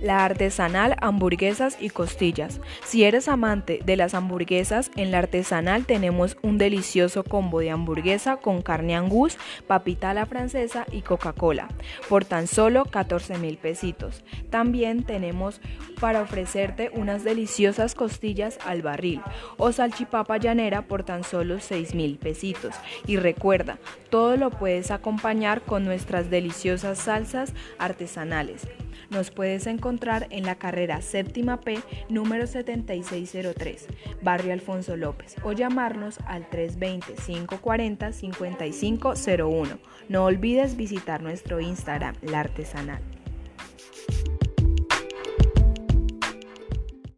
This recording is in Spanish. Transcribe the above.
La artesanal hamburguesas y costillas. Si eres amante de las hamburguesas, en la artesanal tenemos un delicioso combo de hamburguesa con carne angus, papita a la francesa y Coca-Cola por tan solo 14 mil pesitos. También tenemos para ofrecerte unas deliciosas costillas al barril o salchipapa llanera por tan solo 6 mil pesitos. Y recuerda, todo lo puedes acompañar con nuestras deliciosas salsas artesanales. Nos puedes encontrar en la carrera séptima P número 7603, Barrio Alfonso López, o llamarnos al 320-540-5501. No olvides visitar nuestro Instagram, La Artesanal.